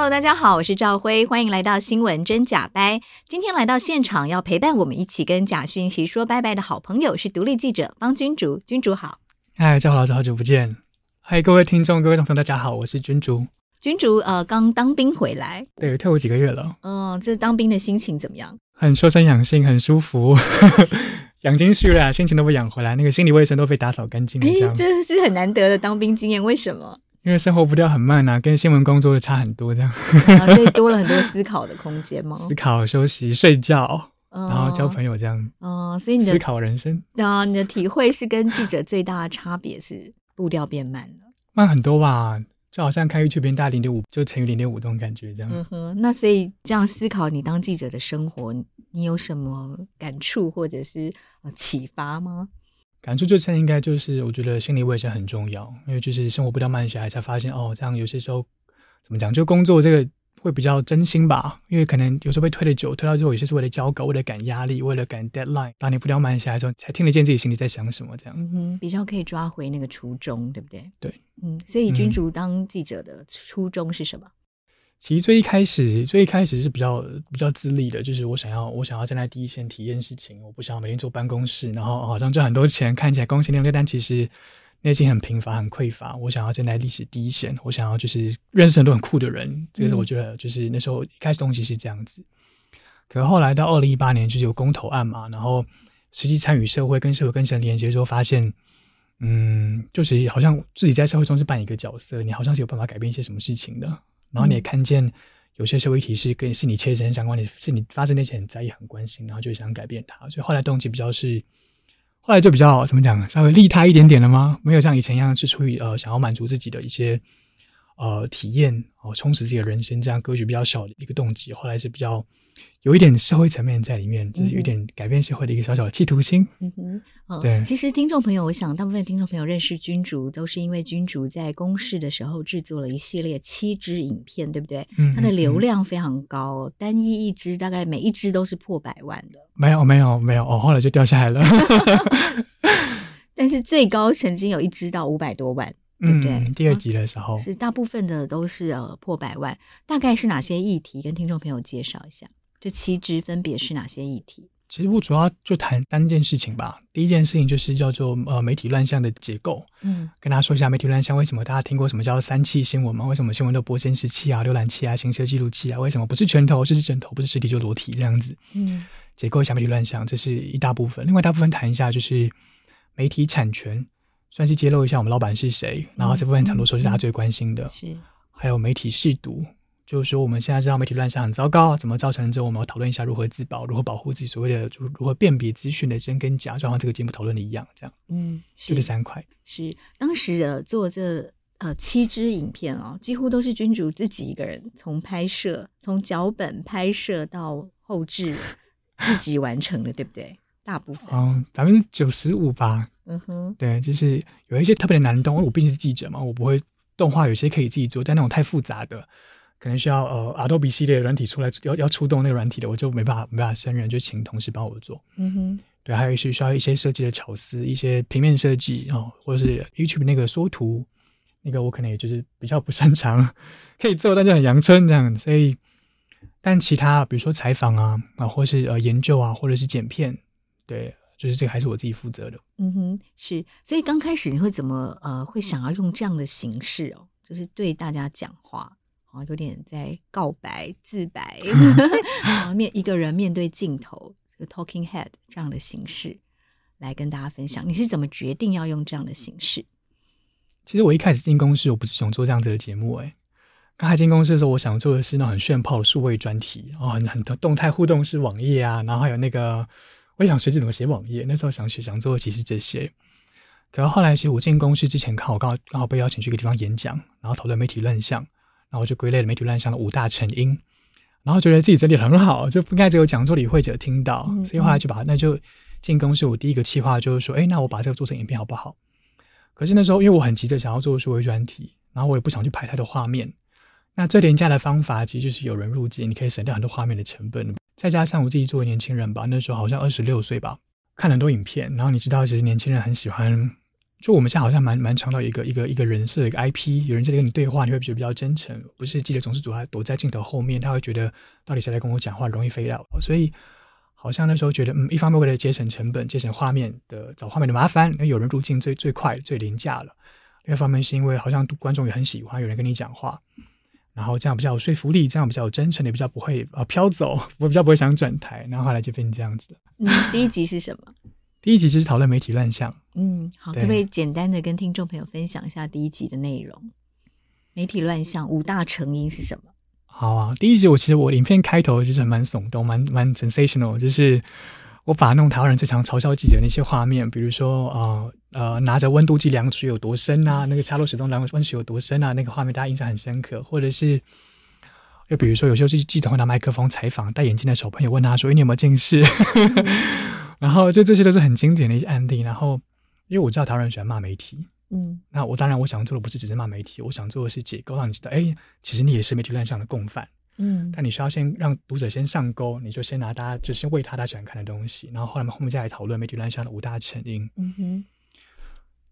Hello，大家好，我是赵辉，欢迎来到新闻真假掰。今天来到现场要陪伴我们一起跟假讯息说拜拜的好朋友是独立记者方君竹，君竹好。嗨，赵老师，好久不见。嗨，各位听众，各位同学，大家好，我是君竹。君竹呃，刚当兵回来，对，退伍几个月了。嗯、呃，这当兵的心情怎么样？很修身养性，很舒服，养精蓄锐，心情都被养回来，那个心理卫生都被打扫干净了。哎，这是很难得的当兵经验，为什么？因为生活步调很慢啊，跟新闻工作的差很多，这样、啊，所以多了很多思考的空间吗？思考、休息、睡觉，然后交朋友，这样。哦、嗯，所以你的思考人生啊，你的体会是跟记者最大的差别是步调变慢了，慢很多吧？就好像开 YouTube 变大零点五，就乘以零点五这种感觉，这样。嗯哼，那所以这样思考你当记者的生活，你有什么感触或者是启发吗？感触最深应该就是，我觉得心理卫生很重要，因为就是生活步调慢下来，才发现哦，这样有些时候怎么讲，就工作这个会比较真心吧，因为可能有时候被推的久，推到最后有些是为了交稿，为了赶压力，为了赶 deadline，当你步调慢下来的时候，才听得见自己心里在想什么，这样，嗯哼，比较可以抓回那个初衷，对不对？对，嗯，所以君竹当记者的初衷是什么？其实最一开始，最一开始是比较比较自立的，就是我想要我想要站在第一线体验事情，我不想要每天坐办公室，然后好像赚很多钱，看起来光鲜亮丽，但其实内心很贫乏、很匮乏。我想要站在历史第一线，我想要就是认识很多很酷的人，这个是我觉得就是那时候一开始东西是这样子。可后来到二零一八年，就是有公投案嘛，然后实际参与社会、跟社会跟神连接之后，发现，嗯，就是好像自己在社会中是扮演一个角色，你好像是有办法改变一些什么事情的。然后你也看见有些社会议题是跟是你切身相关的，是你发生那些很在意、很关心，然后就想改变它。所以后来动机比较是，后来就比较怎么讲，稍微利他一点点了吗？没有像以前一样是出于呃想要满足自己的一些呃体验哦，充实自己的人生这样格局比较小的一个动机。后来是比较。有一点社会层面在里面，就是有一点改变社会的一个小小的企图心。嗯哼，哦、对。其实听众朋友，我想大部分听众朋友认识君竹，都是因为君竹在公视的时候制作了一系列七支影片，对不对？嗯。它的流量非常高，单一一支大概每一支都是破百万的。没有，没有，没有，哦，后来就掉下来了。但是最高曾经有一支到五百多万，对不对？嗯、第二集的时候、哦、是大部分的都是呃破百万，大概是哪些议题？跟听众朋友介绍一下。这七支分别是哪些议题？其实我主要就谈三件事情吧。第一件事情就是叫做呃媒体乱象的结构，嗯，跟大家说一下媒体乱象为什么大家听过什么叫三气新闻吗？为什么新闻都播监视器啊、浏览器啊、行车记录器啊？为什么不是拳头就是枕头，不是实体就裸体这样子？嗯，结构一下媒体乱象，这是一大部分。另外一大部分谈一下就是媒体产权，算是揭露一下我们老板是谁。然后这部分很多时候是大家最关心的，是还有媒体试毒。就是说，我们现在知道媒体乱象很糟糕，怎么造成之后，我们要讨论一下如何自保，如何保护自己，所谓的如如何辨别资讯的真跟假，就好像这个节目讨论的一样，这样。嗯，就这三块。是当时的做这呃七支影片哦，几乎都是君主自己一个人从拍摄、从脚本拍摄到后置自己完成的，对不对？大部分。嗯，百分之九十五吧。嗯哼。对，就是有一些特别的难动，因为我毕竟是记者嘛，我不会动画，有些可以自己做，但那种太复杂的。可能需要呃，Adobe 系列的软体出来要要出动那个软体的，我就没办法没办法胜任，就请同事帮我做。嗯哼，对，还有一些需要一些设计的巧思，一些平面设计哦，或者是 YouTube 那个缩图，那个我可能也就是比较不擅长，可以做，但就很阳春这样。所以，但其他比如说采访啊啊，或是呃研究啊，或者是剪片，对，就是这个还是我自己负责的。嗯哼，是。所以刚开始你会怎么呃会想要用这样的形式哦，就是对大家讲话。啊，有点在告白、自白，然后面一个人面对镜头，这个 talking head 这样的形式来跟大家分享。你是怎么决定要用这样的形式？其实我一开始进公司，我不是想做这样子的节目。哎，刚才进公司的时候，我想做的是那种很炫炮的数位专题，哦，很很多动态互动式网页啊，然后还有那个，我也想学习怎么写网页。那时候想学想做的其实这些。可是后来，其实我进公司之前，刚好刚好刚好被邀请去一个地方演讲，然后讨论媒体乱象。然后就归类了媒体乱象的五大成因，然然后觉得自己整理很好，就不应该只有讲座里会者听到，嗯、所以后来就把那就进公司，我第一个计划就是说，哎，那我把这个做成影片好不好？可是那时候因为我很急着想要做数位专题，然后我也不想去拍太多画面。那最廉价的方法其实就是有人入镜，你可以省掉很多画面的成本。再加上我自己作为年轻人吧，那时候好像二十六岁吧，看很多影片，然后你知道，其实年轻人很喜欢。就我们现在好像蛮蛮强调一个一个一个人设一个 IP，有人在跟你对话，你会觉得比较真诚，不是记者总是躲在躲在镜头后面，他会觉得到底谁在跟我讲话，容易飞掉。所以好像那时候觉得，嗯，一方面为了节省成本，节省画面的找画面的麻烦，因为有人入镜最最快最廉价了；另一方面是因为好像观众也很喜欢有人跟你讲话，然后这样比较有说服力，这样比较有真诚，也比较不会啊飘走，我比较不会想转台，然后后来就变成这样子。嗯，第一集是什么？第一集就是讨论媒体乱象。嗯，好，可不可以简单的跟听众朋友分享一下第一集的内容？媒体乱象五大成因是什么？好啊，第一集我其实我影片开头其实蛮耸动，蛮蛮 sensational，就是我把那种台湾人最常嘲笑记者的那些画面，比如说呃呃拿着温度计量水有多深啊，那个插入水中量温水有多深啊，那个画面大家印象很深刻，或者是又比如说有些记记者会拿麦克风采访戴眼镜的小朋友，问他说：“你有没有近视？” 然后就这些都是很经典的一些案例。然后因为我知道台湾人喜欢骂媒体，嗯，那我当然我想做的不是只是骂媒体，我想做的是解构，让你知道，哎，其实你也是媒体乱象的共犯，嗯。但你需要先让读者先上钩，你就先拿大家就先喂他他喜欢看的东西，然后后来后面再来讨论媒体乱象的五大成因。嗯哼，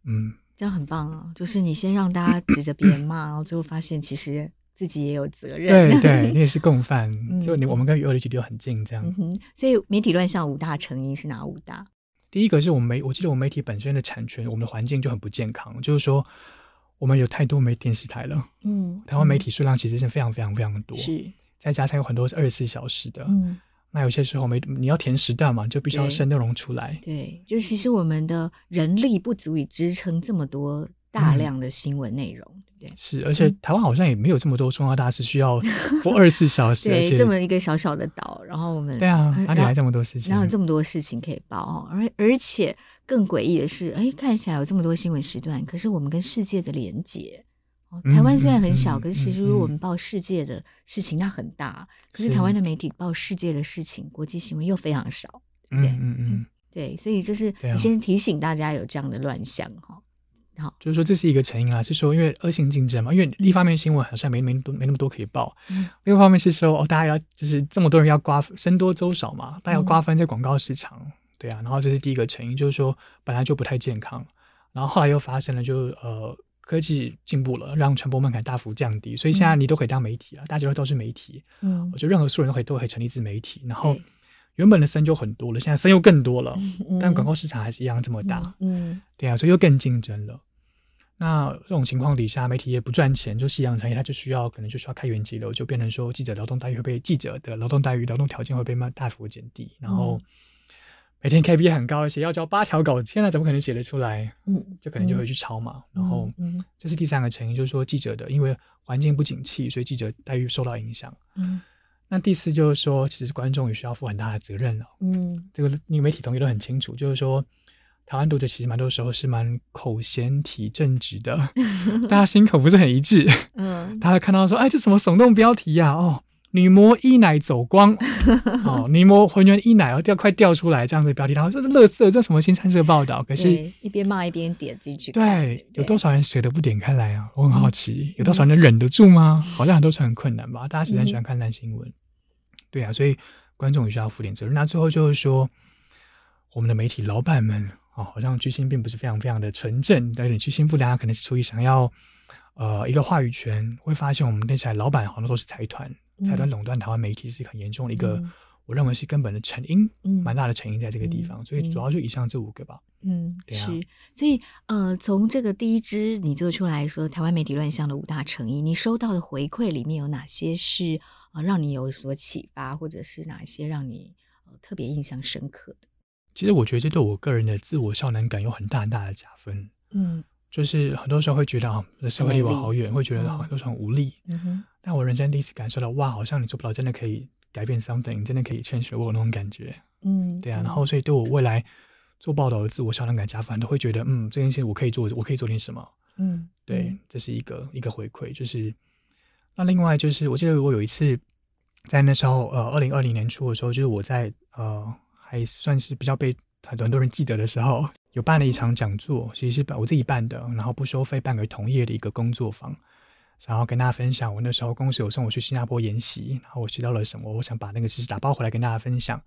嗯，这样很棒啊！就是你先让大家指着别人骂，然后最后发现其实。自己也有责任，对对，你也是共犯。就你，我们跟鱼儿的距离很近，这样。嗯哼，所以媒体乱象五大成因是哪五大？第一个是我们媒，我记得我们媒体本身的产权，我们的环境就很不健康，就是说我们有太多没电视台了。嗯，台湾媒体数量其实是非常非常非常多，是。再加上有很多是二十四小时的，嗯，那有些时候没你要填时段嘛，就必须要生内容出来。对，就其实我们的人力不足以支撑这么多大量的新闻内容。对，是，而且台湾好像也没有这么多重要大事需要播二十四小时，对，这么一个小小的岛，然后我们对啊，哪里来这么多事情？哪有这么多事情可以报哦？而而且更诡异的是，哎，看起来有这么多新闻时段，可是我们跟世界的连接，台湾虽然很小，嗯、可是其实如果我们报世界的事情，那很大。可是台湾的媒体报世界的事情，国际新闻又非常少，对不对？嗯嗯嗯，对，所以就是你先提醒大家有这样的乱象哈。好，就是说这是一个成因啊，是说因为恶性竞争嘛，因为一方面新闻好像没没多没那么多可以报，嗯，另一方面是说哦，大家要就是这么多人要瓜分，僧多粥少嘛，大家要瓜分这广告市场，嗯、对啊，然后这是第一个成因，就是说本来就不太健康，然后后来又发生了就，就呃科技进步了，让传播门槛大幅降低，所以现在你都可以当媒体了，嗯、大家都是媒体，嗯，我觉得任何素人都可以都可以成立自媒体，然后原本的僧就很多了，现在僧又更多了，嗯、但广告市场还是一样这么大，嗯，嗯。对啊，所以又更竞争了。那这种情况底下，媒体也不赚钱，就夕阳产业，它就需要可能就需要开源节流，就变成说记者劳动待遇会被记者的劳动待遇、劳动条件会被大幅减低，然后每天 KPI 很高，而且要交八条稿子，天哪，怎么可能写得出来？嗯，就可能就会去抄嘛。嗯、然后，嗯，这是第三个成因，就是说记者的因为环境不景气，所以记者待遇受到影响。嗯，那第四就是说，其实观众也需要负很大的责任了。嗯，这个那个媒体同学都很清楚，就是说。台湾读者其实蛮多时候是蛮口嫌体正直的，大家心口不是很一致。嗯，大家看到说，哎，这什么耸动标题呀、啊？哦，女模一奶走光，哦，女模浑圆一奶要掉快掉出来这样的标题，然后说是垃圾，这什么新三色报道？可是，一边骂一边点进去。对，有多少人舍得不点开来啊？我很好奇，有多少人忍得住吗？好像很多时候很困难吧？大家实在喜欢看烂新闻。对啊，所以观众也需要负点责任。那最后就是说，我们的媒体老板们。哦，好像居心并不是非常非常的纯正，有点居心不良，可能是出于想要，呃，一个话语权。会发现我们电视台老板好像都是财团，财团垄断台湾媒体是很严重的一个，嗯、我认为是根本的成因，嗯，蛮大的成因在这个地方。嗯、所以主要就以上这五个吧。嗯，对啊。是，所以呃，从这个第一支你做出来说台湾媒体乱象的五大成因，你收到的回馈里面有哪些是呃让你有所启发，或者是哪一些让你呃特别印象深刻的？其实我觉得这对我个人的自我效能感有很大很大的加分。嗯，就是很多时候会觉得啊，社会离我好远，会觉得很多时候很无力。嗯哼。但我人生第一次感受到，哇，好像你做不到，真的可以改变 something，真的可以 change the world 那种感觉。嗯，对啊。然后，所以对我未来做报道的自我效能感加分，都会觉得，嗯，这件事我可以做，我可以做点什么。嗯，对，这是一个一个回馈。就是那另外就是，我记得我有一次在那时候，呃，二零二零年初的时候，就是我在呃还算是比较被很多很多人记得的时候，有办了一场讲座，其实是办我自己办的，然后不收费办给同业的一个工作坊，然后跟大家分享我那时候公司有送我去新加坡研习，然后我学到了什么，我想把那个知识打包回来跟大家分享。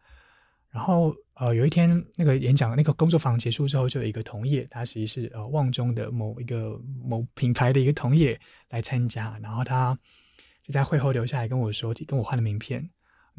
然后呃有一天那个演讲那个工作坊结束之后，就有一个同业，他其实是呃旺中的某一个某品牌的一个同业来参加，然后他。就在会后留下来跟我说，跟我换了名片，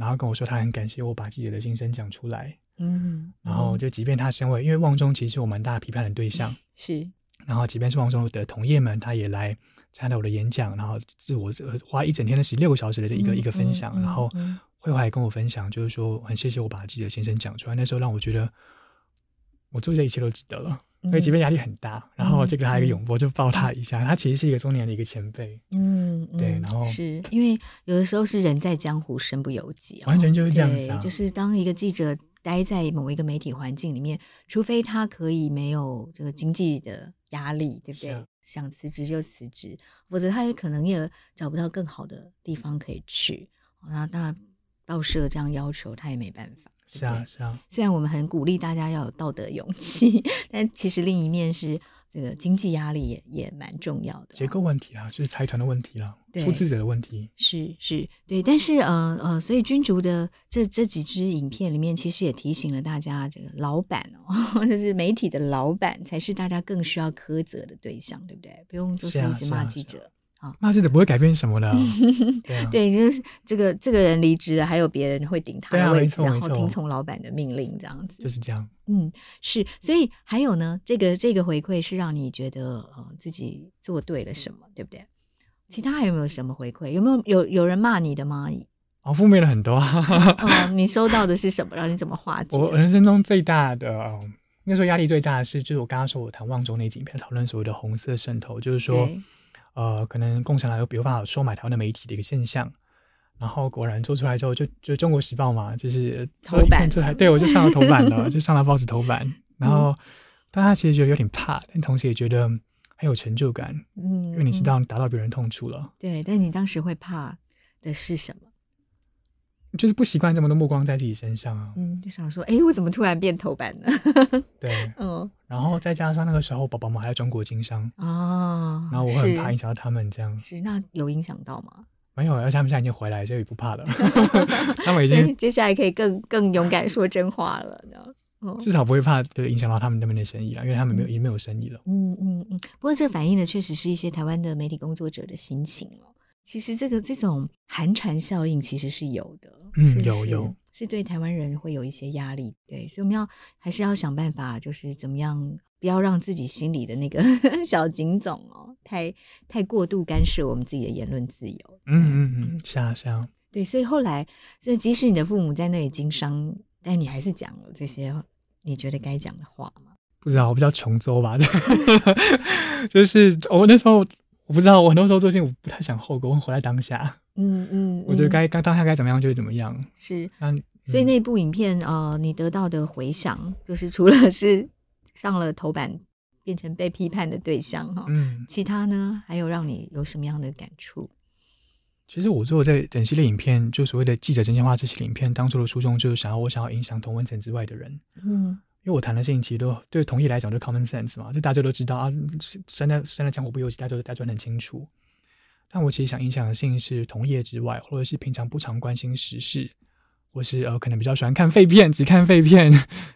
然后跟我说他很感谢我把自己的心声讲出来。嗯，然后就即便他身为，因为旺中其实是我蛮大的批判的对象，是。然后即便是旺中的同业们，他也来参加我的演讲，然后自我花一整天的十六个小时的一个、嗯、一个分享，然后会后还跟我分享，就是说很谢谢我把自己的心声讲出来，那时候让我觉得我做这一切都值得了。因为即便压力很大，嗯、然后这个还有一个拥抱，就抱他一下。嗯、他其实是一个中年的一个前辈，嗯，对。然后是因为有的时候是人在江湖身不由己，完全就是这样子、啊。就是当一个记者待在某一个媒体环境里面，除非他可以没有这个经济的压力，对不对？啊、想辞职就辞职，否则他也可能也找不到更好的地方可以去。那那报社这样要求，他也没办法。是啊，是啊。虽然我们很鼓励大家要有道德勇气，但其实另一面是这个经济压力也也蛮重要的。结构问题啊，就是财团的问题啦，对出资者的问题。是是，对。但是呃呃，所以君竹的这这几支影片里面，其实也提醒了大家，这个老板哦，就是媒体的老板，才是大家更需要苛责的对象，对不对？不用就是一直骂记者。那这个不会改变什么的，对，啊、对，就是这个这个人离职了，还有别人会顶他的位置，啊、然后听从老板的命令，这样子就是这样。嗯，是，所以还有呢，这个这个回馈是让你觉得呃自己做对了什么，对不对？其他还有没有什么回馈？有没有有有人骂你的吗？哦，负面了很多。嗯，你收到的是什么？然后你怎么化解？我人生中最大的，那时候压力最大的是，就是我刚刚说我谈望中那几篇讨论所谓的红色渗透，就是说。呃，可能共产党有没有办法收买台湾的媒体的一个现象，然后果然做出来之后就，就就《中国时报》嘛，就是头版，这还对我就上了头版了，就上了报纸头版。然后，但他其实觉得有点怕，但同时也觉得很有成就感，嗯，因为你知道你达到别人痛处了。对，但你当时会怕的是什么？就是不习惯这么多目光在自己身上啊，嗯，就想说，哎，我怎么突然变头版呢？对，嗯，然后再加上那个时候，宝宝们还在中国经商啊，然后我很怕影响到他们这样。是，那有影响到吗？没有，而且他们现在已经回来，所以不怕了。他们已经接下来可以更更勇敢说真话了，至少不会怕，就影响到他们那边的生意了，因为他们没有，已经没有生意了。嗯嗯嗯。不过这反映的确实是一些台湾的媒体工作者的心情。其实这个这种寒蝉效应其实是有的，嗯，是是有有是对台湾人会有一些压力，对，所以我们要还是要想办法，就是怎么样不要让自己心里的那个 小警总哦，太太过度干涉我们自己的言论自由。嗯嗯嗯，是啊是啊，对，所以后来，所以即使你的父母在那里经商，但你还是讲了这些你觉得该讲的话吗？不知道，我比较穷州吧，就是我那时候。我不知道，我很多时候做事情我不太想后果，我活在当下。嗯嗯，嗯我觉得该当当下该怎么样就怎么样。是，那、嗯、所以那部影片呃，你得到的回响，就是除了是上了头版，变成被批判的对象哈，嗯，其他呢还有让你有什么样的感触？其实我做这整系列影片，就所谓的记者真心话这些影片，当初的初衷就是想要我想要影响同文层之外的人。嗯。因为我谈的事情其实都对同业来讲就 common sense 嘛，就大家都知道啊，身在身在江湖不由己，大家都大家都很清楚。但我其实想影响的事情是同业之外，或者是平常不常关心时事，或是呃可能比较喜欢看废片，只看废片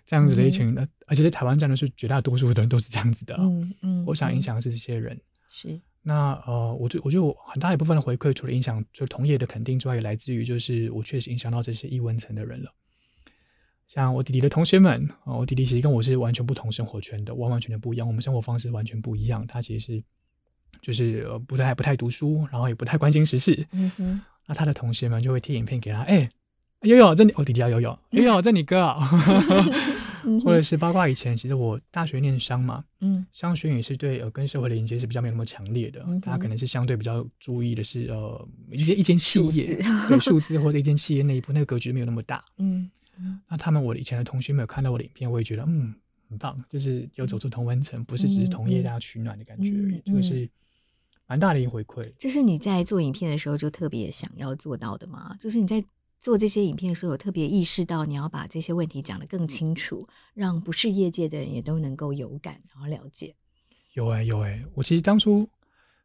这样子的一群的，嗯、而且在台湾站的是绝大多数的人都是这样子的。嗯嗯，嗯我想影响的是这些人。是。那呃，我就我就很大一部分的回馈，除了影响就同业的肯定之外，也来自于就是我确实影响到这些异文层的人了。像我弟弟的同学们，哦，我弟弟其实跟我是完全不同生活圈的，完完全全不一样。我们生活方式完全不一样。他其实是就是不太不太读书，然后也不太关心时事。嗯哼。那他的同学们就会贴影片给他，哎、欸，悠悠，这你我弟弟要悠悠，悠悠，这你哥啊。或者是包括以前，其实我大学念商嘛，嗯，商学院也是对呃跟社会的连接是比较没有那么强烈的。他可能是相对比较注意的是呃一间一间企业，数字对数字或者一间企业内部那个格局没有那么大。嗯。那他们，我以前的同学没有看到我的影片，我也觉得嗯很棒，就是有走出同温层，不是只是同业大家取暖的感觉而已，这个是蛮大的一个回馈。这是你在做影片的时候就特别想要做到的吗？就是你在做这些影片的时候，有特别意识到你要把这些问题讲得更清楚，让不是业界的人也都能够有感，然后了解。有哎、欸、有哎、欸，我其实当初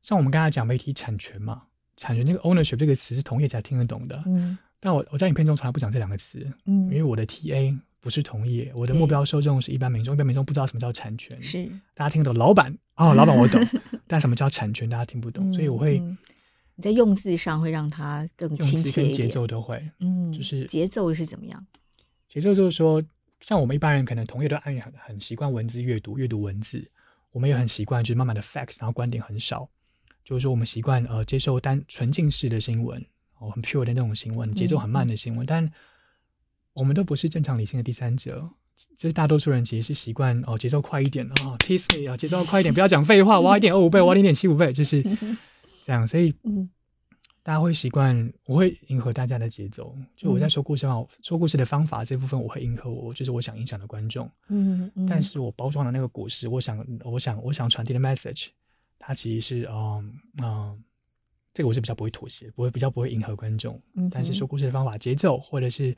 像我们刚才讲媒体产权嘛，产权这个 ownership 这个词是同业才听得懂的。嗯，但我我在影片中从来不讲这两个词。嗯，因为我的 TA 不是同业，我的目标受众是一般民众，一般民众不知道什么叫产权。是，大家听得懂老板哦，老板我懂，但什么叫产权大家听不懂，嗯、所以我会你在用字上会让它更亲切节奏都会。嗯，就是节奏是怎么样？节奏就是说，像我们一般人可能同业都按很很习惯文字阅读，阅读文字。我们也很习惯，就是慢慢的 facts，然后观点很少。就是说，我们习惯呃接受单纯净式的新闻，哦，很 pure 的那种新闻，节奏很慢的新闻。嗯、但我们都不是正常理性的第三者，就是大多数人其实是习惯哦节奏快一点哦，tease me 啊，节奏快一点，不要讲废话，我要一点二五倍，我要零点七五倍，就是 这样。所以。嗯大家会习惯，我会迎合大家的节奏。就我在说故事说故事的方法这部分，我会迎合我，就是我想影响的观众。嗯嗯。但是我包装的那个故事，我想，我想，我想传递的 message，它其实是，嗯嗯，这个我是比较不会妥协，不会比较不会迎合观众。嗯。但是说故事的方法、节奏，或者是。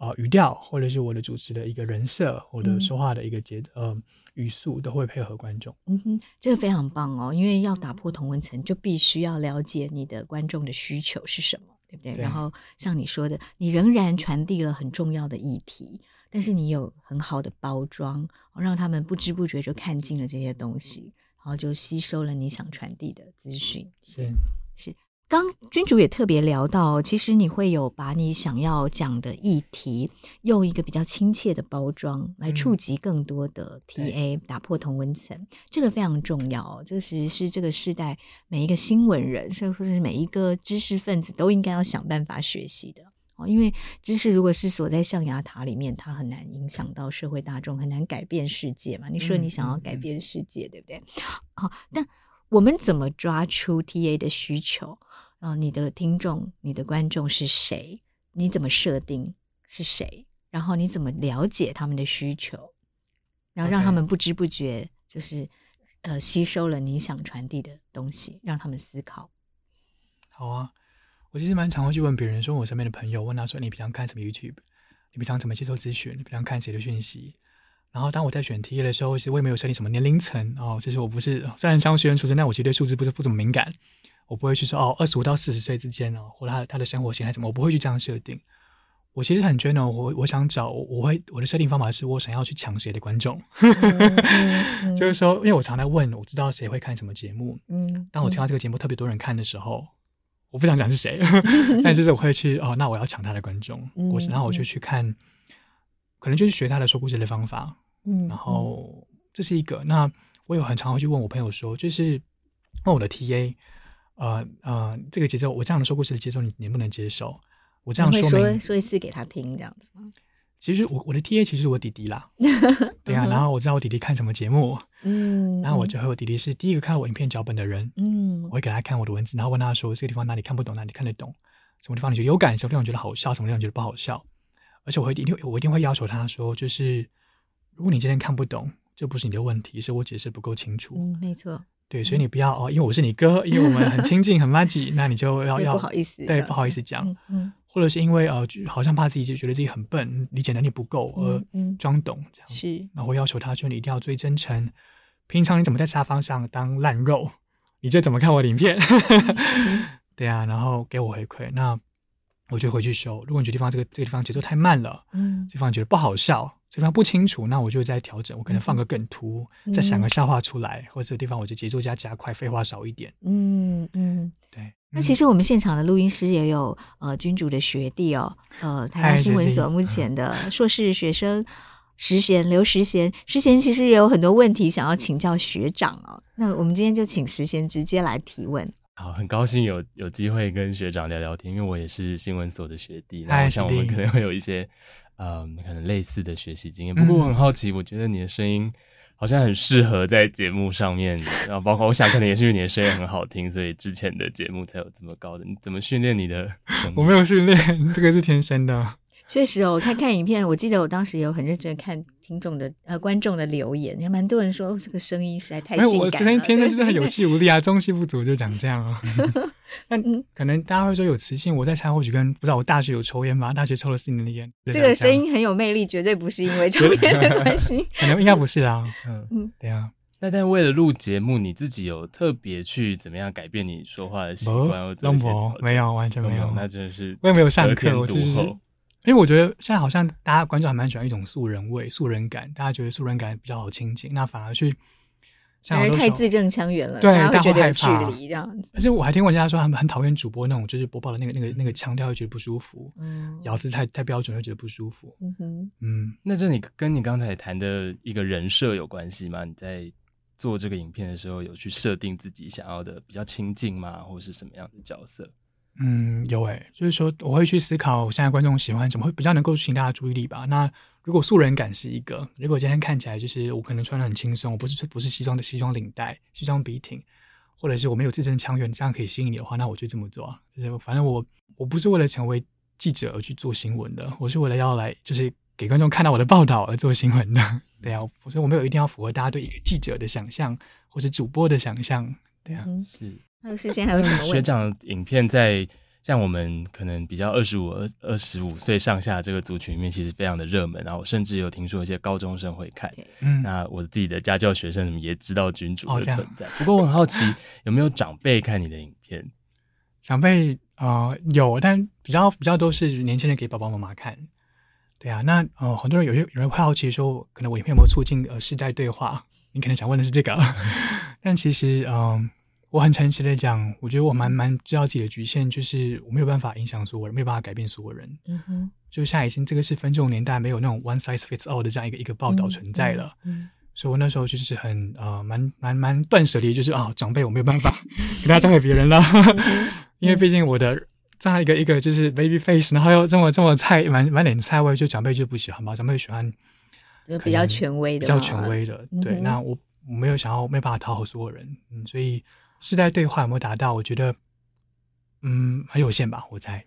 啊、呃，语调或者是我的主持的一个人设，我的说话的一个节、嗯、呃语速都会配合观众。嗯哼，这个非常棒哦，因为要打破同文层，就必须要了解你的观众的需求是什么，对不对？对，然后像你说的，你仍然传递了很重要的议题，但是你有很好的包装，让他们不知不觉就看进了这些东西，然后就吸收了你想传递的资讯。是是。刚君主也特别聊到，其实你会有把你想要讲的议题，用一个比较亲切的包装来触及更多的 TA，、嗯、打破同温层，这个非常重要。这个其实是这个时代每一个新闻人，甚至是每一个知识分子都应该要想办法学习的哦。因为知识如果是锁在象牙塔里面，它很难影响到社会大众，很难改变世界嘛。你说你想要改变世界，嗯、对不对？好，但我们怎么抓出 TA 的需求？啊、哦，你的听众、你的观众是谁？你怎么设定是谁？然后你怎么了解他们的需求？然后让他们不知不觉就是.呃吸收了你想传递的东西，让他们思考。好啊，我其实蛮常会去问别人，说我身边的朋友问他说：“你平常看什么 YouTube？你平常怎么接受资讯？你平常看谁的讯息？”然后当我在选题的时候，其实我也没有设定什么年龄层哦，就是我不是虽然商学院出身，但我其实对数字不是不怎么敏感。我不会去说哦，二十五到四十岁之间哦，或他他的生活形态怎么，我不会去这样设定。我其实很 general，我我想找，我会我的设定方法是我想要去抢谁的观众，嗯、就是说，因为我常在问，我知道谁会看什么节目。嗯，当我听到这个节目特别多人看的时候，我不想讲是谁，但就是我会去哦，那我要抢他的观众。我然后我就去看，可能就是学他的说故事的方法。嗯，然后这是一个。那我有很常会去问我朋友说，就是问我的 TA。呃呃，这个节奏，我这样的说故事的节奏，你能不能接受？我这样说明，说说一次给他听，这样子吗？其实我我的 TA 其实是我弟弟啦，对啊，然后我知道我弟弟看什么节目，嗯，然后我就和我弟弟是第一个看我影片脚本的人，嗯，我会给他看我的文字，然后问他说这个地方哪里看不懂，哪里看得懂，什么地方你觉得有感，什么地方觉得好笑，什么地方觉得不好笑，而且我会一定我一定会要求他说，就是如果你今天看不懂，这不是你的问题，是我解释不够清楚，嗯，没错。对，所以你不要哦，因为我是你哥，因为我们很亲近很麻吉，那你就要 要不好意思，对，不好意思讲，嗯，嗯，或者是因为呃，好像怕自己就觉得自己很笨，理解能力不够而装懂这样，是，然后要求他说你一定要最真诚，平常你怎么在沙发上当烂肉，你就怎么看我的影片，对啊，然后给我回馈，那我就回去修。如果你觉得地方这个这个地方节奏太慢了，嗯，这地方觉得不好笑。这地方不清楚，那我就再调整。我可能放个梗图，嗯、再想个笑话出来，嗯、或者这个地方我就节奏加加快，废话少一点。嗯嗯，对。嗯、那其实我们现场的录音师也有呃君主的学弟哦，呃台湾新闻所目前的硕士学生时贤刘时贤，时贤其实也有很多问题想要请教学长哦。那我们今天就请时贤直接来提问。好，很高兴有有机会跟学长聊聊天，因为我也是新闻所的学弟，那我想我们可能会有一些。嗯，可能类似的学习经验。不过我很好奇，我觉得你的声音好像很适合在节目上面，然后包括我想，可能也是因为你的声音很好听，所以之前的节目才有这么高的。你怎么训练你的？我没有训练，这个是天生的。确实哦，我看看影片，我记得我当时有很认真看听众的呃观众的留言，也蛮多人说这个声音实在太性感了。我今天天生就是很有气无力啊，中气不足就讲这样啊。那可能大家会说有磁性，我在猜或许跟不知道我大学有抽烟吗？大学抽了四年的烟。这个声音很有魅力，绝对不是因为 抽烟的关系。可能应该不是啊。嗯嗯，对啊。那但为了录节目，你自己有特别去怎么样改变你说话的习惯？龙博没有，完全没有。那真的是我也没有上课，我只是因为我觉得现在好像大家观众还蛮喜欢一种素人味、素人感，大家觉得素人感比较好亲近，那反而去像太字正腔圆了，对，大家会觉得有距离这样子。而且我还听过人家说，他们很讨厌主播那种就是播报的那个那个那个腔调，会觉得不舒服，嗯，咬字太太标准，会觉得不舒服。嗯哼，嗯，那这你跟你刚才谈的一个人设有关系吗？你在做这个影片的时候，有去设定自己想要的比较亲近吗？或是什么样的角色？嗯，有诶、就是说我会去思考现在观众喜欢什么，会比较能够吸引大家注意力吧。那如果素人感是一个，如果今天看起来就是我可能穿得很轻松，我不是不是西装的西装领带、西装笔挺，或者是我没有字正腔圆，这样可以吸引你的话，那我就这么做。就是反正我我不是为了成为记者而去做新闻的，我是为了要来就是给观众看到我的报道而做新闻的。对啊，所以我没有一定要符合大家对一个记者的想象，或是主播的想象。对啊，嗯、是。还有事先还有什么问题？学长，影片在像我们可能比较二十五、二二十五岁上下这个族群里面，其实非常的热门。然后甚至有听说一些高中生会看。嗯，那我自己的家教学生什么也知道君主的存在。哦、不过我很好奇，有没有长辈看你的影片？长辈啊、呃，有，但比较比较多是年轻人给爸爸妈妈看。对啊，那呃，很多人有些有人会好奇说，可能我影片有没有促进呃世代对话？你可能想问的是这个，但其实嗯、呃，我很诚实的讲，我觉得我蛮蛮知道自己的局限，就是我没有办法影响所有人，没有办法改变所有人。嗯哼，就现在已经这个是分众年代，没有那种 one size fits all 的这样一个一个报道存在了。嗯，嗯，所以我那时候就是很呃蛮蛮蛮断舍离，就是啊、哦，长辈我没有办法给大家讲给别人了，因为毕竟我的。这样一个一个就是 baby face，然后又这么这么菜，满满脸菜味，就长辈就不喜欢吧？长辈喜欢就比较权威的，比较权威的。对，那我我没有想要，没办法讨好所有人，嗯，所以世代对话有没有达到？我觉得，嗯，很有限吧，我猜。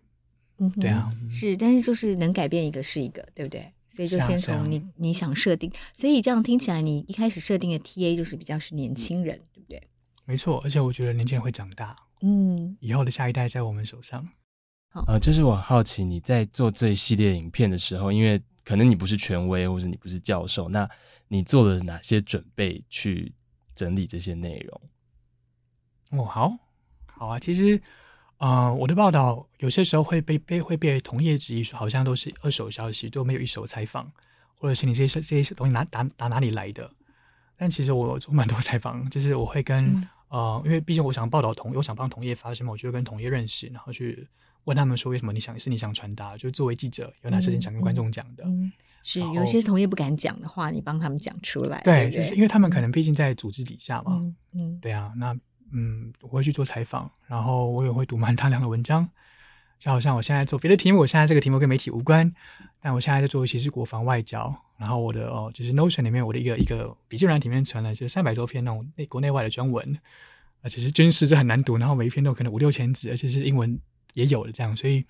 嗯，对啊，是，但是就是能改变一个是一个，对不对？所以就先从你你想设定，所以这样听起来，你一开始设定的 TA 就是比较是年轻人，对不对？没错，而且我觉得年轻人会长大，嗯，以后的下一代在我们手上。呃，就是我很好奇你在做这一系列影片的时候，因为可能你不是权威，或者你不是教授，那你做了哪些准备去整理这些内容？哦，好，好啊。其实，呃，我的报道有些时候会被被会被同业质疑说，好像都是二手消息，都没有一手采访，或者是你这些这些东西哪打打哪里来的？但其实我做蛮多采访，就是我会跟、嗯、呃，因为毕竟我想报道同，我想帮同业发声嘛，我就会跟同业认识，然后去。问他们说，为什么你想是你想传达？就是作为记者有哪些事情想跟观众讲的？嗯嗯、是有些同业不敢讲的话，你帮他们讲出来。对，对对就是因为他们可能毕竟在组织底下嘛。嗯，嗯对啊，那嗯，我会去做采访，然后我也会读蛮大量的文章。就好像我现在做别的题目，我现在这个题目跟媒体无关，但我现在在做其实国防外交。然后我的哦，就是 Notion 里面我的一个一个笔记软体里面存了就是三百多篇那种内国内外的专文，而且是军事，这很难读，然后每一篇都可能五六千字，而且是英文也有的这样，所以。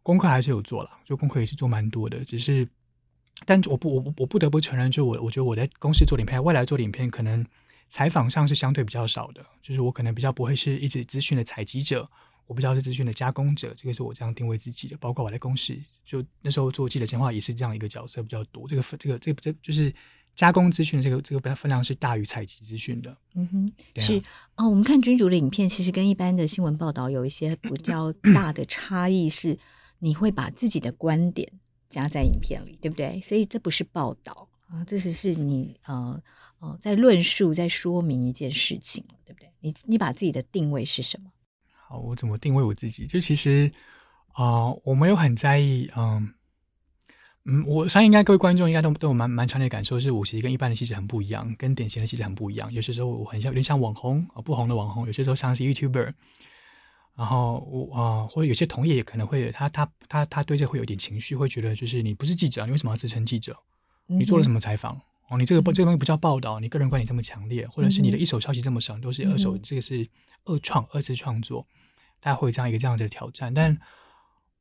功课还是有做了，就功课也是做蛮多的，只是，但我不，我我不得不承认，就我我觉得我在公司做影片，未来做影片，可能采访上是相对比较少的，就是我可能比较不会是一直资讯的采集者，我比较是资讯的加工者，这个是我这样定位自己的。包括我在公司，就那时候做记者讲话也是这样一个角色比较多，这个这个这个这就是加工资讯的这个这个分量是大于采集资讯的。嗯哼，啊、是哦。我们看君主的影片，其实跟一般的新闻报道有一些比较大的差异是。你会把自己的观点加在影片里，对不对？所以这不是报道啊，这是是你呃呃在论述、在说明一件事情，对不对？你你把自己的定位是什么？好，我怎么定位我自己？就其实啊、呃，我没有很在意，嗯嗯，我相信应该各位观众应该都都有蛮蛮强烈的感受，是我其实跟一般的记者很不一样，跟典型的记者很不一样。有些时候我很像有点像网红啊，不红的网红；有些时候像是 YouTuber。然后我啊、呃，或者有些同业也可能会，他他他他对这会有点情绪，会觉得就是你不是记者，你为什么要自称记者？你做了什么采访？哦，你这个这个东西不叫报道，你个人观点这么强烈，或者是你的一手消息这么少，都是二手，这个是二创二次创作，大家会有这样一个这样子的挑战。但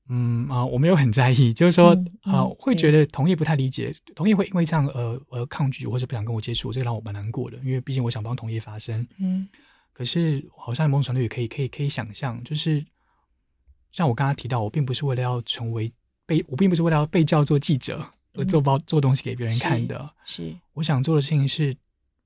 嗯啊，我没有很在意，就是说啊、会觉得同业不太理解，同业会因为这样呃而抗拒或者不想跟我接触，这个让我蛮难过的，因为毕竟我想帮同业发声。嗯，可是好像某种程度也可以可以可以想象，就是像我刚刚提到，我并不是为了要成为被，我并不是为了要被叫做记者而做包、嗯、做东西给别人看的。是，是我想做的事情是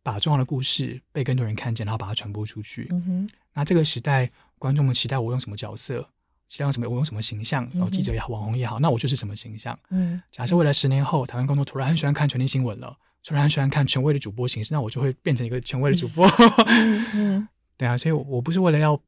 把重要的故事被更多人看见，然后把它传播出去。嗯哼，那这个时代观众们期待我用什么角色？希望什么？我用什么形象？然后记者也好，网红也好，那我就是什么形象？嗯，假设未来十年后，台湾观众突然很喜欢看权力新闻了，突然很喜欢看权威的主播形式，那我就会变成一个权威的主播。嗯，嗯对啊，所以我，我不是为了要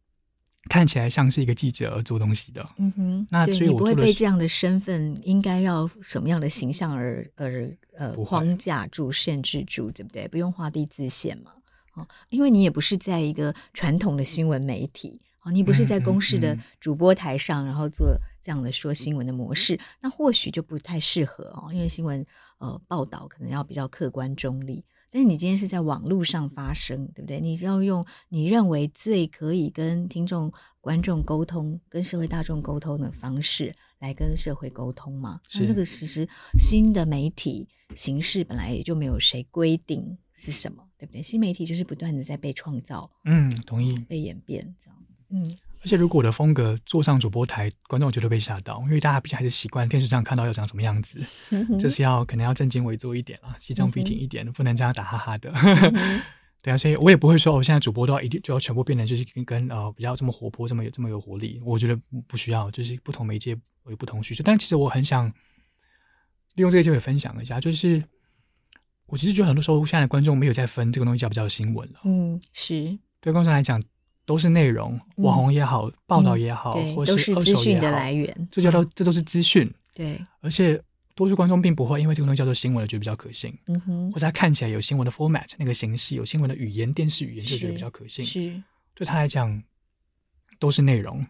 看起来像是一个记者而做东西的。嗯哼，那所以我你不会被这样的身份应该要什么样的形象而而呃框架住、限制住，对不对？不用画地自限嘛。哦，因为你也不是在一个传统的新闻媒体。哦，你不是在公视的主播台上，然后做这样的说新闻的模式，那或许就不太适合哦，因为新闻呃报道可能要比较客观中立。但是你今天是在网络上发声，对不对？你要用你认为最可以跟听众、观众沟通、跟社会大众沟通的方式来跟社会沟通嘛？那这个其实新的媒体形式本来也就没有谁规定是什么，对不对？新媒体就是不断的在被创造，嗯，同意，被演变这样。嗯，而且如果我的风格坐上主播台，观众绝对被吓到，因为大家毕竟还是习惯电视上看到要长什么样子，嗯、就是要可能要正襟危坐一点啊，西装笔挺一点，嗯、不能这样打哈哈的。嗯、对啊，所以我也不会说，我、哦、现在主播都要一定就要全部变成就是跟跟呃比较这么活泼，这么有这么有活力。我觉得不需要，就是不同媒介有不同需求。但其实我很想利用这个机会分享一下，就是我其实觉得很多时候现在的观众没有在分这个东西叫不叫新闻了。嗯，是对观众来讲。都是内容，网红也好，嗯、报道也好，嗯、或是资讯的来源，这叫做这都是资讯。对，而且多数观众并不会因为这个东西叫做新闻而觉得比较可信，嗯哼，或者他看起来有新闻的 format 那个形式，有新闻的语言，电视语言就觉得比较可信。是，对他来讲都是内容，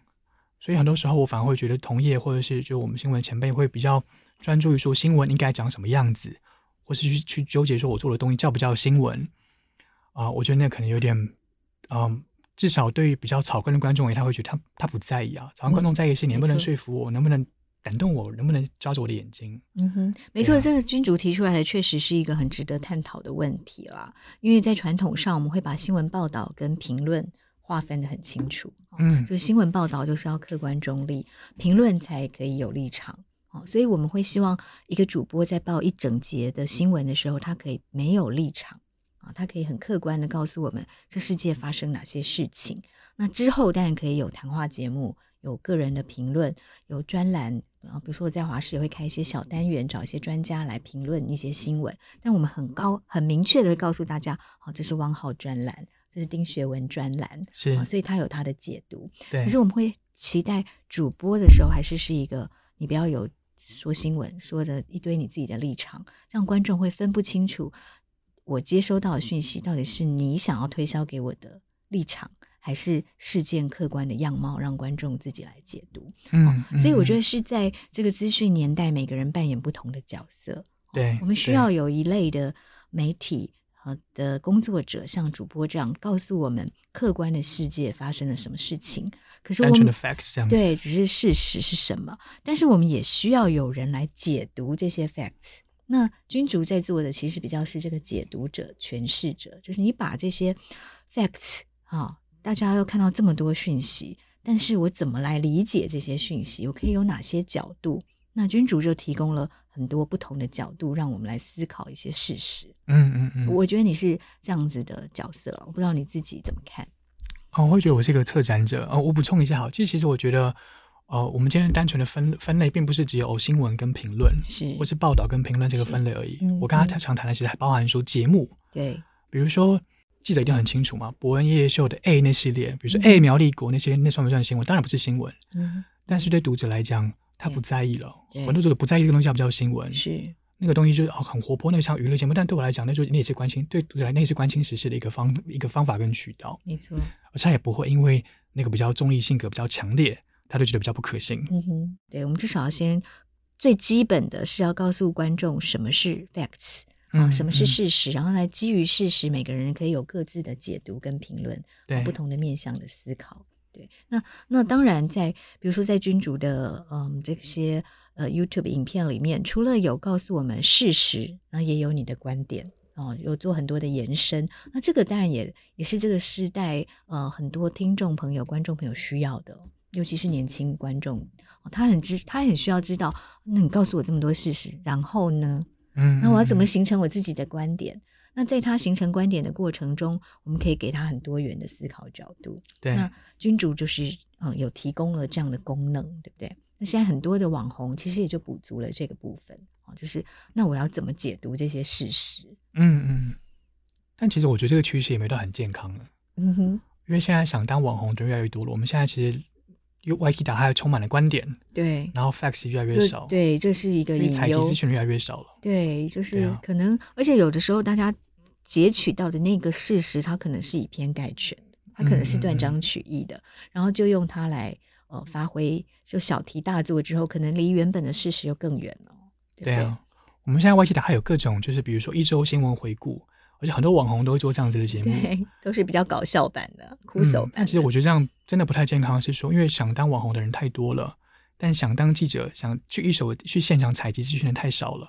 所以很多时候我反而会觉得同业或者是就我们新闻前辈会比较专注于说新闻应该长什么样子，或是去去纠结说我做的东西叫不叫新闻啊、呃？我觉得那可能有点，嗯、呃。至少对于比较草根的观众而言，他会觉得他他不在意啊。草根观众在意是你能不能说服我，能不能感动我，能不能抓住我的眼睛。嗯哼，没错，啊、这个君主提出来的确实是一个很值得探讨的问题啦。因为在传统上，我们会把新闻报道跟评论划分的很清楚。嗯，就是新闻报道就是要客观中立，评论才可以有立场。所以我们会希望一个主播在报一整节的新闻的时候，他可以没有立场。啊，他可以很客观的告诉我们这世界发生哪些事情。那之后当然可以有谈话节目，有个人的评论，有专栏。啊，比如说我在华视也会开一些小单元，找一些专家来评论一些新闻。但我们很高很明确的告诉大家，好，这是汪浩专栏，这是丁学文专栏，是啊，所以他有他的解读。对，可是我们会期待主播的时候，还是是一个你不要有说新闻说的一堆你自己的立场，这样观众会分不清楚。我接收到的讯息到底是你想要推销给我的立场，还是事件客观的样貌，让观众自己来解读？嗯，哦、所以我觉得是在这个资讯年代，每个人扮演不同的角色。对、哦，我们需要有一类的媒体和的工作者，像主播这样，告诉我们客观的世界发生了什么事情。可是我们对，只是事实是什么？但是我们也需要有人来解读这些 facts。那君主在做的其实比较是这个解读者、诠释者，就是你把这些 facts 啊，大家要看到这么多讯息，但是我怎么来理解这些讯息？我可以有哪些角度？那君主就提供了很多不同的角度，让我们来思考一些事实。嗯嗯嗯，我觉得你是这样子的角色，我不知道你自己怎么看？哦，我会觉得我是一个策展者。哦，我补充一下，好，其实其实我觉得。哦，我们今天单纯的分分类，并不是只有新闻跟评论，是或是报道跟评论这个分类而已。嗯、我刚刚常谈的其实还包含说节目，对，比如说记者一定很清楚嘛，博恩夜夜秀的 A 那系列，比如说 A 苗栗国那些，那算不算新闻？当然不是新闻，嗯，但是对读者来讲，他不在意了。很多读者不在意这个东西叫不叫新闻？是那个东西就是哦很活泼，那个像娱乐节目，但对我来讲，那就那也是关心，对读者来那也是关心时事的一个方一个方法跟渠道，没错。而且也不会因为那个比较综艺性格比较强烈。他就觉得比较不可信。嗯哼，对，我们至少要先最基本的是要告诉观众什么是 facts 啊、嗯，什么是事实，嗯、然后来基于事实，每个人可以有各自的解读跟评论，对，不同的面向的思考。对，那那当然在，在比如说在君主的嗯这些呃 YouTube 影片里面，除了有告诉我们事实，然后也有你的观点哦，有做很多的延伸。那这个当然也也是这个时代呃很多听众朋友、观众朋友需要的，尤其是年轻观众，哦，他很知他很需要知道，那你告诉我这么多事实，然后呢，嗯，那我要怎么形成我自己的观点？那在他形成观点的过程中，我们可以给他很多元的思考角度。对，那君主就是嗯有提供了这样的功能，对不对？那现在很多的网红其实也就补足了这个部分哦，就是那我要怎么解读这些事实？嗯嗯。但其实我觉得这个趋势也没到很健康了。嗯哼，因为现在想当网红的越来越多了，我们现在其实用 YT 打开充满了观点，对，然后 Facts 越来越少，对，这是一个采集资讯越来越少了。对，就是可能，啊、而且有的时候大家。截取到的那个事实，它可能是以偏概全的，它可能是断章取义的，然后就用它来呃发挥，就小题大做之后，可能离原本的事实又更远了。对，对，对啊，我们现在 YT 打还有各种，就是比如说一周新闻回顾，而且很多网红都会做这样子的节目，对，都是比较搞笑版的、哭手版的、嗯。但其实我觉得这样真的不太健康，是说因为想当网红的人太多了，但想当记者、想去一手去现场采集资讯的太少了。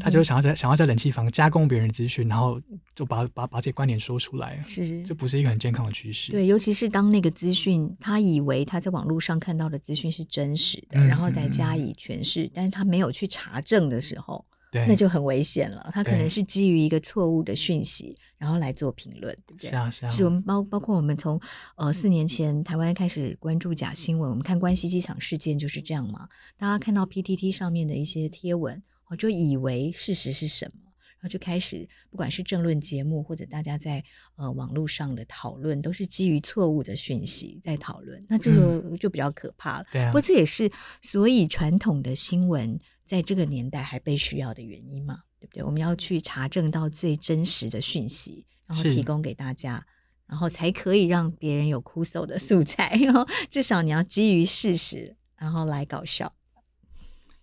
他就想要在想要在冷气房加工别人的资讯，然后就把把把这些观点说出来，是这不是一个很健康的趋势。对，尤其是当那个资讯，他以为他在网络上看到的资讯是真实的，嗯、然后再加以诠释，嗯、但是他没有去查证的时候，对，那就很危险了。他可能是基于一个错误的讯息，然后来做评论，对不对？是啊，是啊。是我们包包括我们从呃四年前台湾开始关注假新闻，我们看关西机场事件就是这样嘛。大家看到 PTT 上面的一些贴文。我就以为事实是什么，然后就开始，不管是政论节目或者大家在呃网络上的讨论，都是基于错误的讯息在讨论，那这个就比较可怕了。对啊，不过这也是所以传统的新闻在这个年代还被需要的原因嘛，对不对？我们要去查证到最真实的讯息，然后提供给大家，然后才可以让别人有哭诉的素材。然后至少你要基于事实，然后来搞笑。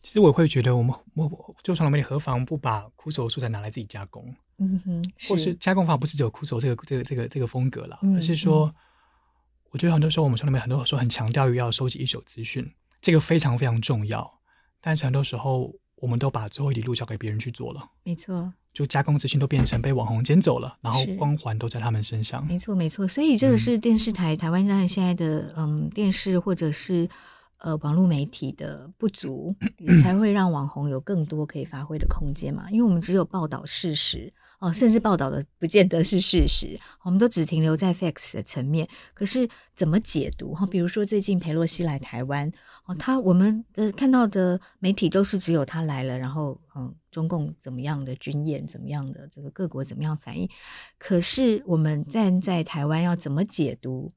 其实我会觉得，我们我就传统媒体何妨不把枯手素材拿来自己加工？嗯哼，或是加工法不是只有枯手这个这个这个这个风格了，嗯、而是说，我觉得很多时候我们传统媒体很多时候很强调于要收集一手资讯，这个非常非常重要。但是很多时候，我们都把最后一里路交给别人去做了。没错，就加工资讯都变成被网红捡走了，然后光环都在他们身上。没错，没错。所以这个是电视台、嗯、台湾在现在的嗯电视或者是。呃，网络媒体的不足，才会让网红有更多可以发挥的空间嘛。因为我们只有报道事实哦，甚至报道的不见得是事实，我们都只停留在 facts 的层面。可是怎么解读哈？比如说最近裴洛西来台湾哦，他我们的看到的媒体都是只有他来了，然后嗯，中共怎么样的军演，怎么样的这个各国怎么样反应。可是我们站在台湾要怎么解读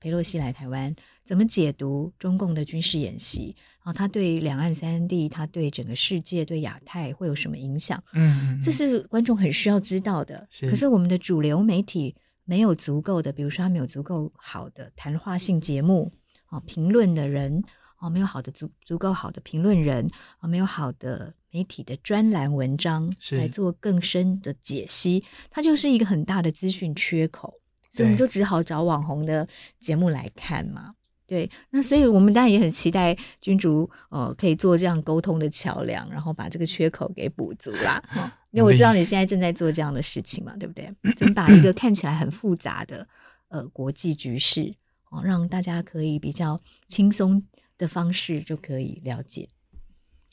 裴洛西来台湾？怎么解读中共的军事演习？然后他对两岸三地，他对整个世界，对亚太会有什么影响？嗯，嗯，这是观众很需要知道的。是。可是我们的主流媒体没有足够的，比如说他没有足够好的谈话性节目啊，评论的人啊，没有好的足足够好的评论人啊，没有好的媒体的专栏文章来做更深的解析，它就是一个很大的资讯缺口，所以我们就只好找网红的节目来看嘛。对，那所以我们当然也很期待君主呃可以做这样沟通的桥梁，然后把这个缺口给补足啦。因为我知道你现在正在做这样的事情嘛，对不对？怎么把一个看起来很复杂的呃国际局势哦，让大家可以比较轻松的方式就可以了解。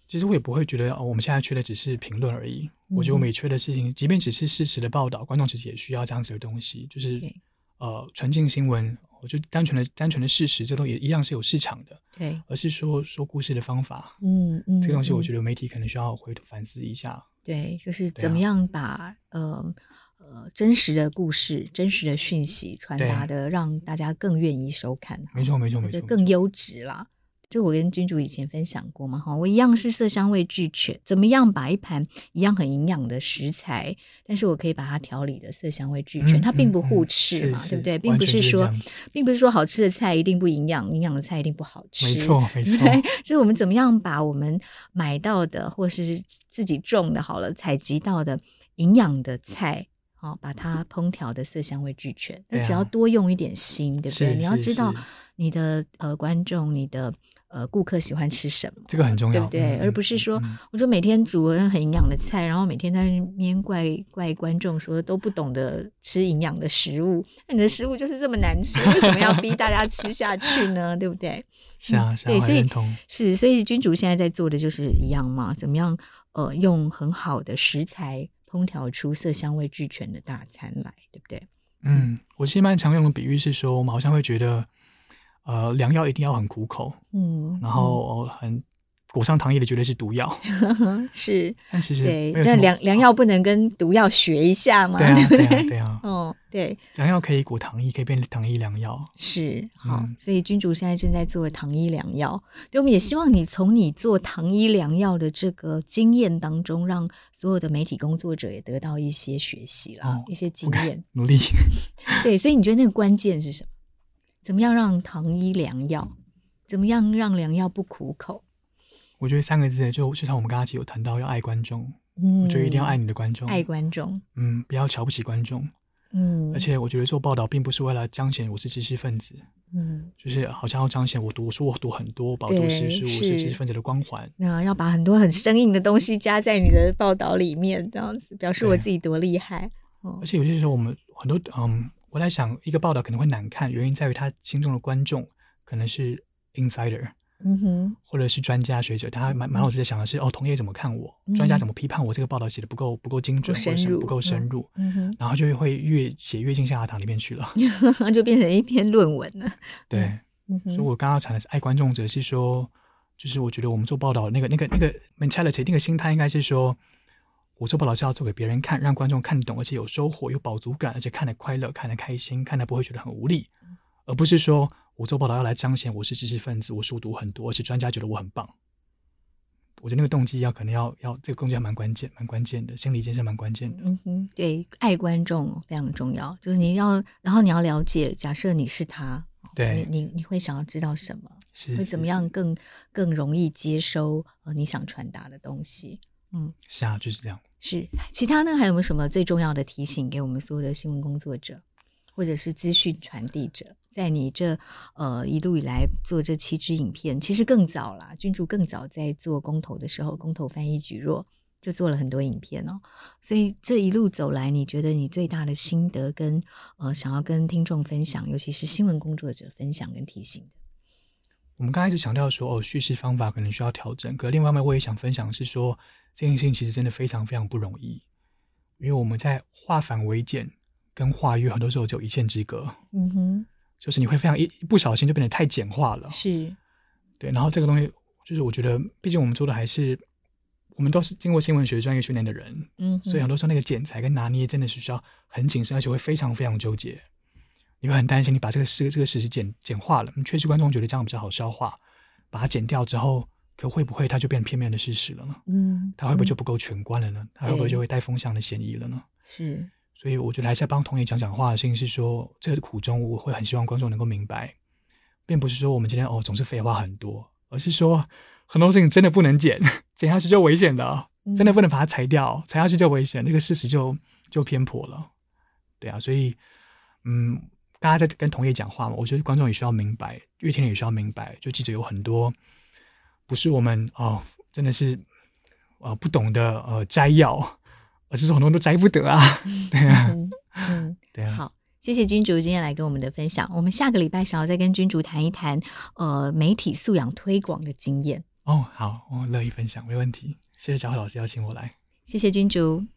其实我也不会觉得哦，我们现在缺的只是评论而已。我觉得我们也缺的事情，即便只是事实的报道，观众其实也需要这样子的东西，就是呃纯净新闻。我就单纯的单纯的事实，这都也一样是有市场的，对，而是说说故事的方法，嗯嗯，这个东西我觉得媒体可能需要回头反思一下，对，就是怎么样把、啊、呃呃真实的故事、真实的讯息传达的，让大家更愿意收看，没错没错没错，更优质啦。就我跟君主以前分享过嘛，哈，我一样是色香味俱全，怎么样把一盘一样很营养的食材，但是我可以把它调理的色香味俱全，嗯、它并不互斥嘛，对不对？并不是说，并不是说好吃的菜一定不营养，营养的菜一定不好吃，没 错没错。就是我们怎么样把我们买到的或是自己种的好了采集到的营养的菜好、哦、把它烹调的色香味俱全。那只要多用一点心，对不对？你要知道你的呃观众，你的。呃，顾客喜欢吃什么？这个很重要，对不对？嗯、而不是说，嗯、我说每天煮很营养的菜，然后每天在那边怪怪观众说都不懂得吃营养的食物，那你的食物就是这么难吃，为什么要逼大家吃下去呢？对不对？是啊，是啊，对，所以是，所以君主现在在做的就是一样嘛，怎么样？呃，用很好的食材烹调出色香味俱全的大餐来，对不对？嗯，我其实蛮常用的比喻是说，我们好像会觉得。呃，良药一定要很苦口，嗯，然后很裹上糖衣的绝对是毒药，是。但其实对，那良良药不能跟毒药学一下吗？对啊，对啊，对啊。哦，对，良药可以裹糖衣，可以变糖衣良药。是，好，所以君主现在正在做糖衣良药，对，我们也希望你从你做糖衣良药的这个经验当中，让所有的媒体工作者也得到一些学习啦，一些经验，努力。对，所以你觉得那个关键是什么？怎么样让糖衣良药？怎么样让良药不苦口？我觉得三个字，就就像我们刚刚有谈到，要爱观众。嗯，我觉得一定要爱你的观众，爱观众。嗯，不要瞧不起观众。嗯，而且我觉得做报道并不是为了彰显我是知识分子。嗯，就是好像要彰显我读书，我读很多，饱读诗书，我是知识分子的光环。那要把很多很生硬的东西加在你的报道里面，这样子表示我自己多厉害。而且有些时候我们很多嗯。我在想，一个报道可能会难看，原因在于他心中的观众可能是 insider，嗯哼，或者是专家学者，他满满脑子在想的是，哦，同业怎么看我？专家怎么批判我？这个报道写的不够不够精准，或者不够深入，嗯哼，然后就会越写越进象牙塔里面去了，就变成一篇论文了。对，所以我刚刚讲的是爱观众者，是说，就是我觉得我们做报道那个那个那个 mentality 那个心态应该是说。我做报道是要做给别人看，让观众看懂，而且有收获、有饱足感，而且看得快乐、看得开心、看得不会觉得很无力，而不是说我做报道要来彰显我是知识分子，我书读很多，而且专家觉得我很棒。我觉得那个动机要可能要要这个动机还蛮关键、蛮关键的，心理建设蛮关键的。嗯哼，对，爱观众非常重要，就是你要，然后你要了解，假设你是他，对，你你你会想要知道什么？是会怎么样更更容易接收呃你想传达的东西？嗯，是啊，就是这样。是，其他呢？还有没有什么最重要的提醒给我们所有的新闻工作者，或者是资讯传递者？在你这呃一路以来做这七支影片，其实更早啦，君主更早在做公投的时候，公投翻译蒟蒻就做了很多影片哦。所以这一路走来，你觉得你最大的心得跟呃想要跟听众分享，尤其是新闻工作者分享跟提醒的？我们刚开始强调说，哦，叙事方法可能需要调整，可另外一方面我也想分享是说。这件事情其实真的非常非常不容易，因为我们在化繁为简跟化约很多时候就有一线之隔。嗯哼，就是你会非常一一不小心就变得太简化了。是，对。然后这个东西就是我觉得，毕竟我们做的还是我们都是经过新闻学专业训练的人，嗯，所以很多时候那个剪裁跟拿捏真的是需要很谨慎，而且会非常非常纠结。你会很担心你把这个事这个事实简简化了，确实观众觉得这样比较好消化，把它剪掉之后。可会不会它就变片面的事实了呢？嗯，它会不会就不够全观了呢？它、嗯、会不会就会带风向的嫌疑了呢？是，所以我觉得还是要帮同业讲讲话的事情是说，这个苦衷我会很希望观众能够明白，并不是说我们今天哦总是废话很多，而是说很多事情真的不能剪，剪下去就危险的，真的不能把它裁掉，裁下去就危险，那个事实就就偏颇了。对啊，所以嗯，大家在跟同业讲话嘛，我觉得观众也需要明白，阅听人也需要明白，就记者有很多。不是我们哦，真的是呃不懂得呃摘要，而是说很多人都摘不得啊，对啊，嗯，对啊。好，谢谢君主今天来跟我们的分享。我们下个礼拜想要再跟君主谈一谈呃媒体素养推广的经验。哦，好，我乐意分享，没问题。谢谢小慧老师邀请我来，谢谢君主。